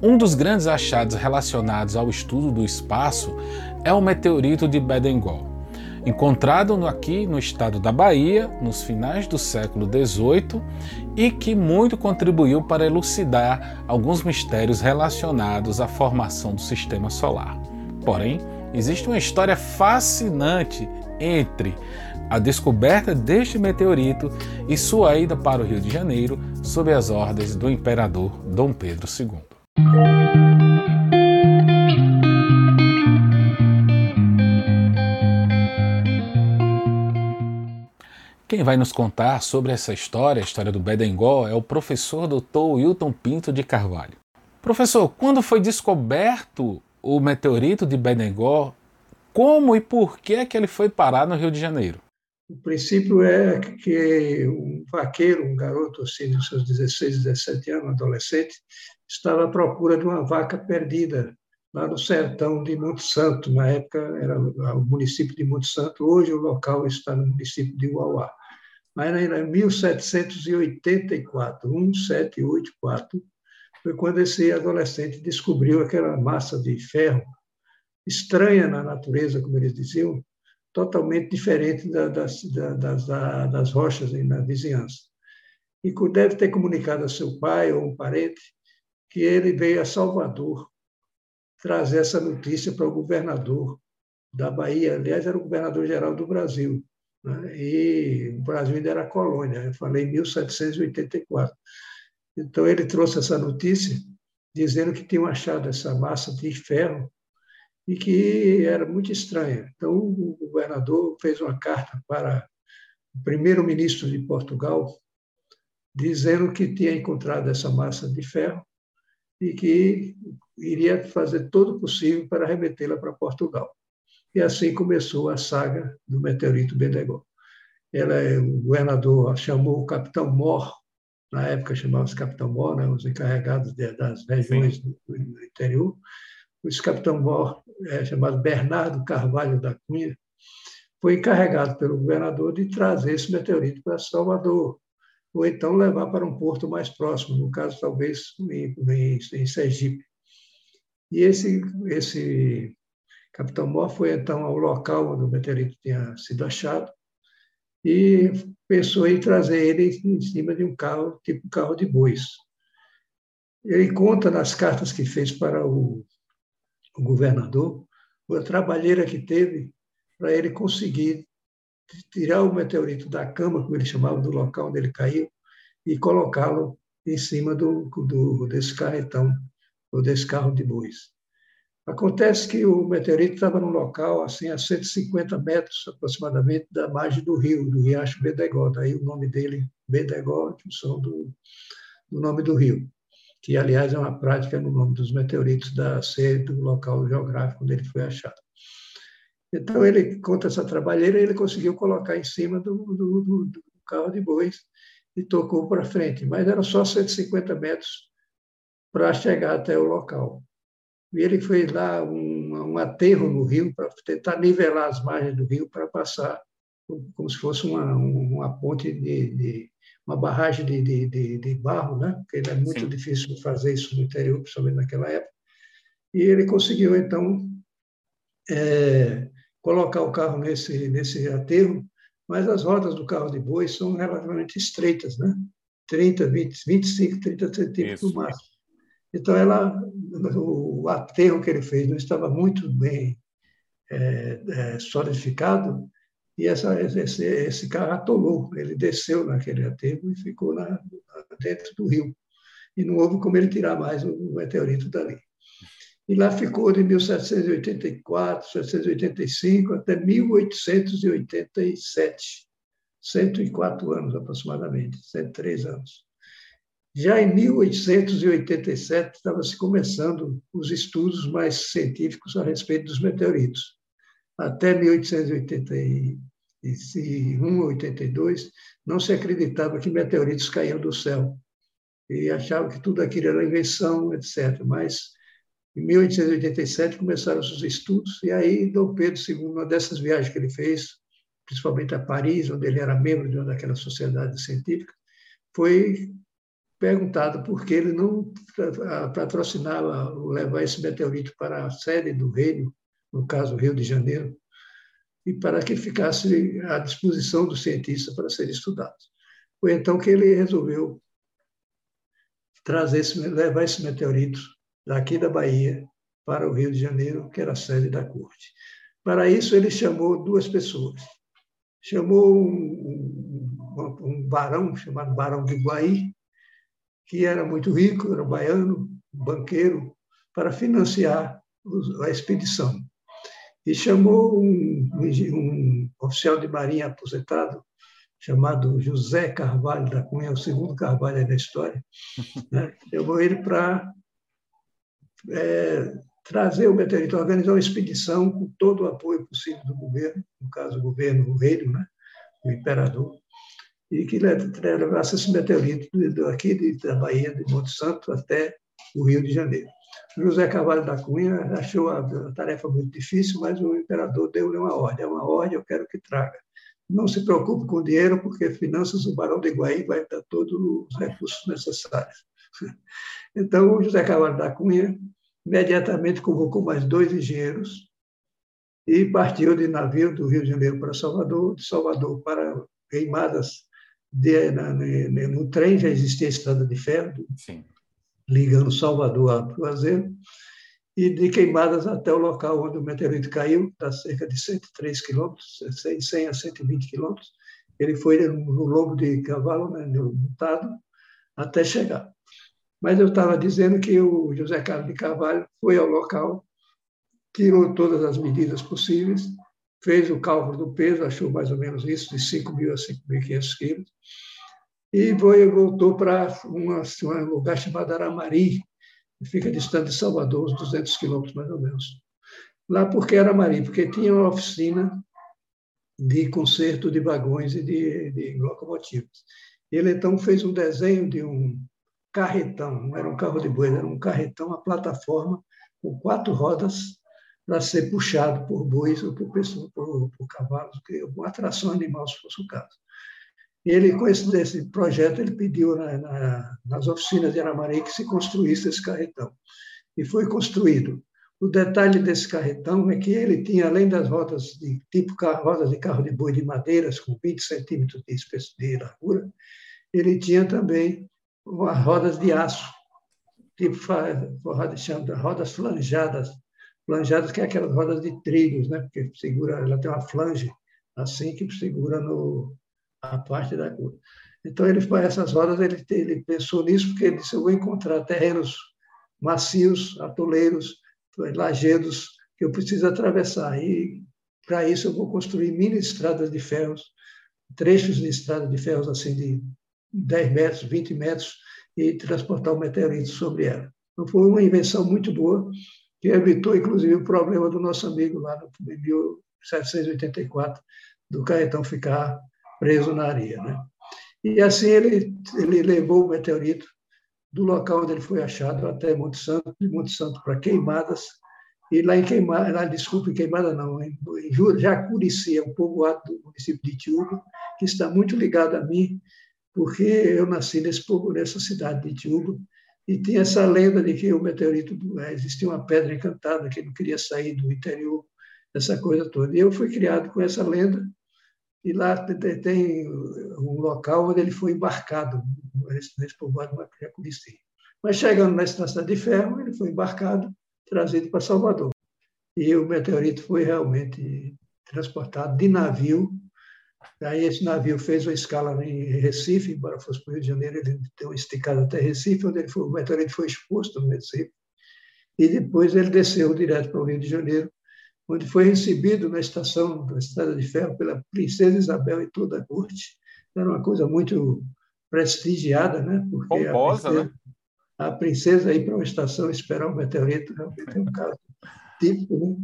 Um dos grandes achados relacionados ao estudo do espaço é o meteorito de Bedengol, encontrado aqui no estado da Bahia nos finais do século XVIII e que muito contribuiu para elucidar alguns mistérios relacionados à formação do sistema solar. Porém, existe uma história fascinante entre a descoberta deste meteorito e sua ida para o Rio de Janeiro sob as ordens do imperador Dom Pedro II. Quem vai nos contar sobre essa história, a história do Bedengol, é o professor Dr. Wilton Pinto de Carvalho. Professor, quando foi descoberto o meteorito de Bedengol, como e por que é que ele foi parar no Rio de Janeiro? O princípio é que um vaqueiro, um garoto assim, dos seus 16, 17 anos, adolescente, estava à procura de uma vaca perdida lá no sertão de Monte Santo. Na época era o município de Monte Santo, hoje o local está no município de Uauá. Mas em 1784, 1784, foi quando esse adolescente descobriu aquela massa de ferro estranha na natureza, como eles diziam, totalmente diferente das, das, das rochas na vizinhança. E deve ter comunicado a seu pai ou um parente que ele veio a Salvador trazer essa notícia para o governador da Bahia. Aliás, era o governador-geral do Brasil. Né? E o Brasil ainda era colônia. Eu falei em 1784. Então, ele trouxe essa notícia dizendo que tinham achado essa massa de ferro e que era muito estranha. Então, o governador fez uma carta para o primeiro-ministro de Portugal, dizendo que tinha encontrado essa massa de ferro e que iria fazer todo o possível para remetê-la para Portugal. E assim começou a saga do meteorito Bendegó. Ela, o governador chamou o capitão Mor, na época chamava-se capitão Mor, né, os encarregados das regiões do, do interior, esse capitão mor, é, chamado Bernardo Carvalho da Cunha, foi encarregado pelo governador de trazer esse meteorito para Salvador, ou então levar para um porto mais próximo, no caso, talvez em, em, em Sergipe. E esse, esse capitão Mor foi então ao local onde o meteorito tinha sido achado e pensou em trazer ele em cima de um carro, tipo carro de bois. Ele conta nas cartas que fez para o o governador, a trabalheira que teve para ele conseguir tirar o meteorito da cama, como ele chamava, do local onde ele caiu, e colocá-lo em cima do, do, desse carretão, ou desse carro de bois. Acontece que o meteorito estava num local assim a 150 metros aproximadamente da margem do rio, do riacho Bedegó, daí o nome dele, Bedegó, em função do, do nome do rio que, aliás, é uma prática no nome dos meteoritos da sede do local geográfico onde ele foi achado. Então, ele conta essa trabalheira e ele conseguiu colocar em cima do, do, do, do carro de bois e tocou para frente, mas era só 150 metros para chegar até o local. E ele fez lá um, um aterro no rio para tentar nivelar as margens do rio para passar como se fosse uma, uma ponte de, de, uma barragem de, de, de, de barro, né? porque é muito Sim. difícil fazer isso no interior, principalmente naquela época. E ele conseguiu, então, é, colocar o carro nesse, nesse aterro, mas as rodas do carro de boi são relativamente estreitas, né? 30, 20, 25, 30 centímetros no máximo. Então, ela, o aterro que ele fez não estava muito bem é, é, solidificado, e essa, esse, esse carro atolou. Ele desceu naquele aterro e ficou na, dentro do rio. E não houve como ele tirar mais o meteorito dali. E lá ficou de 1784, 1785 até 1887. 104 anos aproximadamente, 103 anos. Já em 1887 estava se começando os estudos mais científicos a respeito dos meteoritos. Até 1881, 82, não se acreditava que meteoritos caíam do céu. E achava que tudo aquilo era invenção, etc. Mas em 1887 começaram os estudos, e aí Dom Pedro II, uma dessas viagens que ele fez, principalmente a Paris, onde ele era membro de uma daquelas sociedades científicas, foi perguntado por que ele não patrocinava levar esse meteorito para a sede do reino, no caso Rio de Janeiro, e para que ficasse à disposição do cientista para ser estudado. Foi então que ele resolveu trazer esse, levar esse meteorito daqui da Bahia para o Rio de Janeiro, que era a sede da corte. Para isso, ele chamou duas pessoas. Chamou um, um, um barão chamado Barão de Guaí, que era muito rico, era baiano, banqueiro, para financiar a expedição. E chamou um, um oficial de marinha aposentado, chamado José Carvalho da Cunha, o segundo Carvalho da história, né? chamou ele para é, trazer o meteorito, organizar uma expedição com todo o apoio possível do governo, no caso o governo, o reino, né? o imperador, e que levasse esse meteorito aqui de, da Bahia, de Monte Santo, até o Rio de Janeiro. José Carvalho da Cunha achou a, tarefa muito difícil, mas o imperador deu-lhe uma ordem. É uma ordem, eu quero que traga. Não se preocupe com dinheiro, porque finanças o Barão de Guaí vai dar todos os recursos necessários. Então, o José Carvalho da Cunha imediatamente convocou mais dois engenheiros e partiu de navio do Rio de Janeiro para Salvador, de Salvador para Queimadas, de, na, no trem já existia a estrada de ferro, Sim. ligando Salvador a Cruzeiro, e de Queimadas até o local onde o meteorito caiu, está cerca de 103 quilômetros, 100 a 120 quilômetros. Ele foi no lombo de cavalo, né, montado, até chegar. Mas eu estava dizendo que o José Carlos de Carvalho foi ao local, tirou todas as medidas possíveis, fez o cálculo do peso, achou mais ou menos isso, de 5 mil a 5.500 quilos, e foi, voltou para um lugar chamado Aramari, que fica distante de Salvador, uns 200 quilômetros mais ou menos. Lá porque Aramari? Porque tinha uma oficina de conserto de vagões e de, de locomotivas. Ele então fez um desenho de um carretão, não era um carro de boi, era um carretão, uma plataforma com quatro rodas para ser puxado por bois ou por, pessoas, por, por cavalos, uma atração animal, se fosse o caso. Ele, com esse, projeto, ele pediu na, na, nas oficinas de Aramari que se construísse esse carretão. E foi construído. O detalhe desse carretão é que ele tinha, além das rodas de tipo rodas de carro de boi de madeiras com 20 centímetros de, de largura, ele tinha também rodas de aço, tipo rodas flanjadas, flanjadas que é aquelas rodas de trilhos, né? Porque segura, ela tem uma flange assim que segura no a parte da cor. Então ele faz essas rodas, ele, ele pensou nisso porque ele disse eu vou encontrar terrenos macios, atoleiros, lajedos que eu preciso atravessar e para isso eu vou construir mini estradas de ferros, trechos de estrada de ferros assim de 10 metros, 20 metros e transportar o meteorito sobre ela. Então foi uma invenção muito boa que evitou, inclusive, o problema do nosso amigo lá no 1784, do carretão ficar preso na areia. Né? E assim ele, ele levou o meteorito do local onde ele foi achado até Monte Santo, de Monte Santo para Queimadas, e lá em Queimada, lá, desculpe, Queimada não, em, em Jacurici, é um povoado do município de Itiúba, que está muito ligado a mim, porque eu nasci nesse povo, nessa cidade de Itiúba, e tinha essa lenda de que o meteorito, é, existia uma pedra encantada que não queria sair do interior, essa coisa toda. E eu fui criado com essa lenda, e lá tem um local onde ele foi embarcado, nesse povoado de Macurici. Mas chegando na estação de ferro, ele foi embarcado, trazido para Salvador. E o meteorito foi realmente transportado de navio Aí esse navio fez uma escala em Recife, embora fosse para o Rio de Janeiro, ele deu uma esticada até Recife, onde ele foi, o meteorito foi exposto no Recife. E depois ele desceu direto para o Rio de Janeiro, onde foi recebido na estação da Estrada de Ferro pela princesa Isabel e toda a corte. Era uma coisa muito prestigiada, né? Porque Pomposa, a, princesa, né? a princesa ir para uma estação esperar um meteorito realmente é um caso típico, né?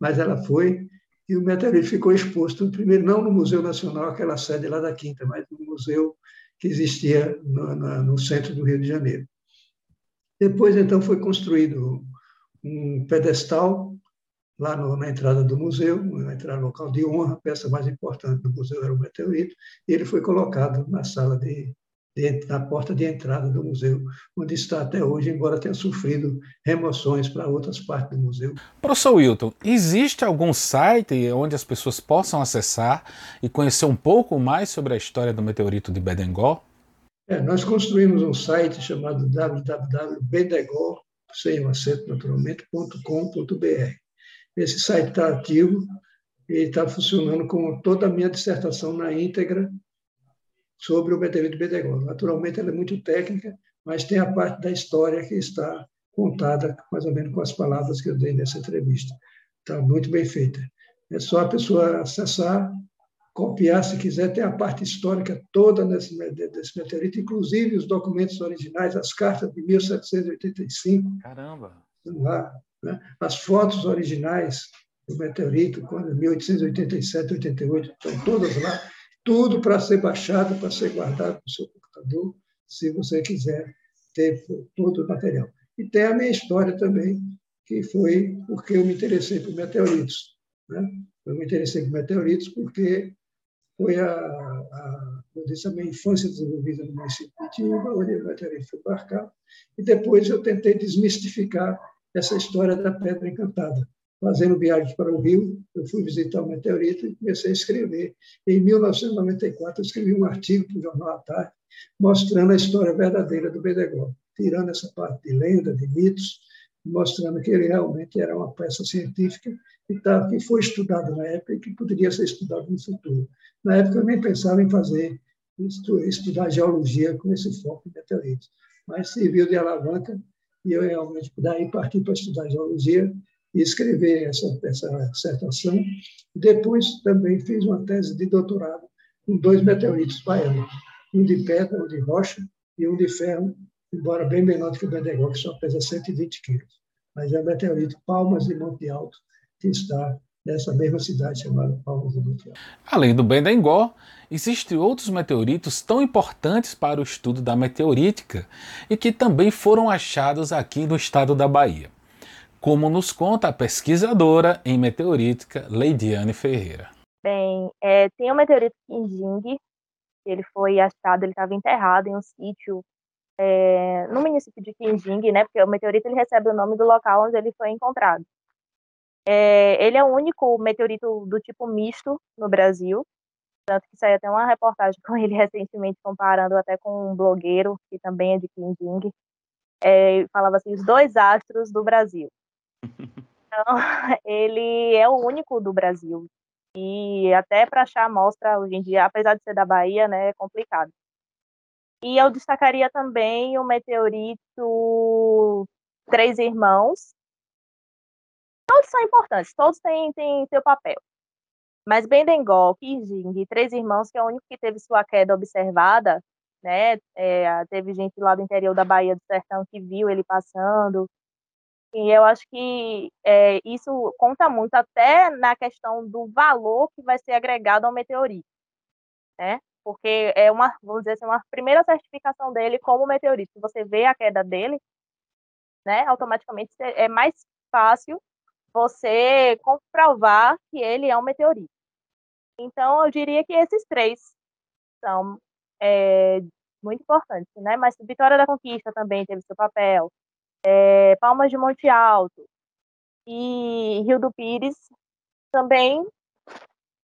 Mas ela foi e o meteorito ficou exposto, primeiro não no Museu Nacional, aquela sede lá da Quinta, mas no museu que existia no, no centro do Rio de Janeiro. Depois, então, foi construído um pedestal lá no, na entrada do museu, na entrada local de honra, a peça mais importante do museu era o meteorito, e ele foi colocado na sala de, na porta de entrada do museu, onde está até hoje, embora tenha sofrido remoções para outras partes do museu. Professor Wilton, existe algum site onde as pessoas possam acessar e conhecer um pouco mais sobre a história do meteorito de Bedengol? É, nós construímos um site chamado www.bedegol, sem o acento naturalmente, .com.br. Esse site está ativo e está funcionando com toda a minha dissertação na íntegra sobre o meteorito de Bedegol. Naturalmente, ela é muito técnica, mas tem a parte da história que está contada mais ou menos com as palavras que eu dei nessa entrevista. Está muito bem feita. É só a pessoa acessar, copiar, se quiser, tem a parte histórica toda nesse, desse meteorito, inclusive os documentos originais, as cartas de 1785. Caramba! Lá, né? As fotos originais do meteorito, quando 1887, 88, estão todas lá tudo para ser baixado, para ser guardado no seu computador, se você quiser ter todo o material. E tem a minha história também, que foi porque eu me interessei por meteoritos. Né? Eu me interessei por meteoritos porque foi a, a, eu disse, a minha infância desenvolvida no município de Tiúba, onde o meteorito foi marcado, e depois eu tentei desmistificar essa história da Pedra Encantada fazendo viagens para o Rio, eu fui visitar o meteorito e comecei a escrever. Em 1994, eu escrevi um artigo para o Jornal à Tarde, mostrando a história verdadeira do Bedegol, tirando essa parte de lenda, de mitos, mostrando que ele realmente era uma peça científica que, tá, que foi estudada na época e que poderia ser estudada no futuro. Na época, eu nem pensava em fazer estudar geologia com esse foco em meteoritos, mas serviu de alavanca e eu realmente daí parti para estudar geologia e escrever essa, essa dissertação. Depois também fiz uma tese de doutorado com dois meteoritos baianos, um de pedra, um de rocha e um de ferro, embora bem menor do que o Bedegol, que só pesa 120 quilos. Mas é o meteorito Palmas de Monte Alto, que está nessa mesma cidade chamada Monte Alto. Além do Bedengol, existem outros meteoritos tão importantes para o estudo da meteorítica e que também foram achados aqui no estado da Bahia como nos conta a pesquisadora em meteorítica Leidiane Ferreira. Bem, é, tem o meteorito Kinjing, ele foi achado, ele estava enterrado em um sítio é, no município de Kinjing, né, porque o meteorito ele recebe o nome do local onde ele foi encontrado. É, ele é o único meteorito do tipo misto no Brasil, tanto que saiu até uma reportagem com ele recentemente, comparando até com um blogueiro, que também é de Kinjing, é, falava assim, os dois astros do Brasil. Então, ele é o único do Brasil. E até para achar amostra hoje em dia, apesar de ser da Bahia, né, é complicado. E eu destacaria também o meteorito Três Irmãos. Todos são importantes, todos têm, têm seu papel. Mas Bendengol, Kijing e Três Irmãos, que é o único que teve sua queda observada, né? É, teve gente lá do interior da Bahia do Sertão que viu ele passando, e eu acho que é, isso conta muito até na questão do valor que vai ser agregado ao meteorito, né? Porque é uma, vamos dizer assim, uma primeira certificação dele como meteorito. Se você vê a queda dele, né, automaticamente é mais fácil você comprovar que ele é um meteorito. Então, eu diria que esses três são é, muito importantes, né? Mas Vitória da Conquista também teve seu papel, é, Palmas de Monte Alto e Rio do Pires também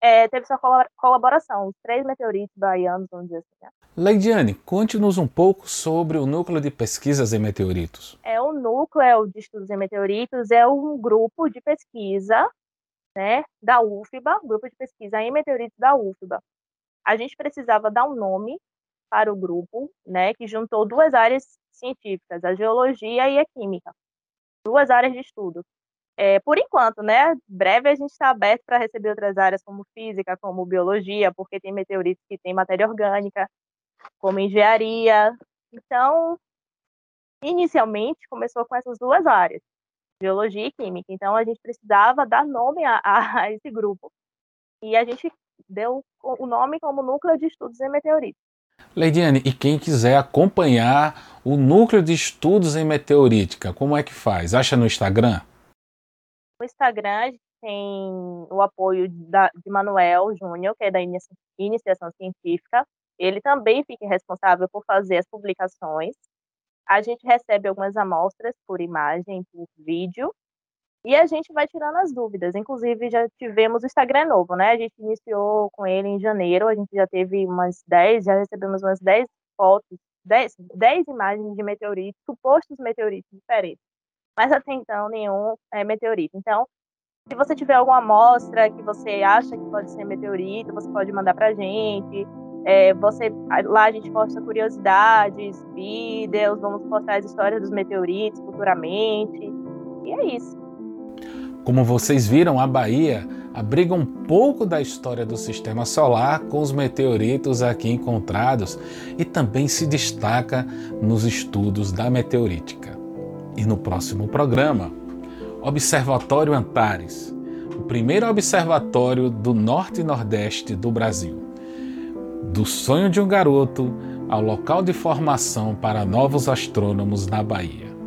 é, teve sua colaboração, os três meteoritos baianos, vamos dizer assim. Né? Leidiane, conte-nos um pouco sobre o Núcleo de Pesquisas em Meteoritos. É o Núcleo de Estudos em Meteoritos é um grupo de pesquisa né, da UFBA, grupo de pesquisa em meteoritos da UFBA. A gente precisava dar um nome para o grupo, né, que juntou duas áreas científicas, a geologia e a química, duas áreas de estudo. É, por enquanto, né? Breve a gente está aberto para receber outras áreas como física, como biologia, porque tem meteoritos que têm matéria orgânica, como engenharia. Então, inicialmente começou com essas duas áreas, biologia e química. Então, a gente precisava dar nome a, a esse grupo. E a gente deu o nome como Núcleo de Estudos em Meteoritos. Leidiane, e quem quiser acompanhar o núcleo de estudos em meteorítica, como é que faz? Acha no Instagram? No Instagram tem o apoio da, de Manuel Júnior, que é da Iniciação Científica, ele também fique responsável por fazer as publicações. A gente recebe algumas amostras por imagem, por vídeo, e a gente vai tirando as dúvidas. Inclusive, já tivemos o Instagram novo, né? A gente iniciou com ele em janeiro, a gente já teve umas 10, já recebemos umas 10 fotos, 10, 10 imagens de meteoritos, supostos meteoritos diferentes. Mas até então, nenhum é meteorito. Então, se você tiver alguma amostra que você acha que pode ser meteorito, você pode mandar para a gente. É, você, lá a gente posta curiosidades, vídeos, vamos postar as histórias dos meteoritos futuramente. E é isso. Como vocês viram, a Bahia abriga um pouco da história do sistema solar com os meteoritos aqui encontrados e também se destaca nos estudos da meteorítica. E no próximo programa, Observatório Antares, o primeiro observatório do norte e nordeste do Brasil. Do sonho de um garoto ao local de formação para novos astrônomos na Bahia.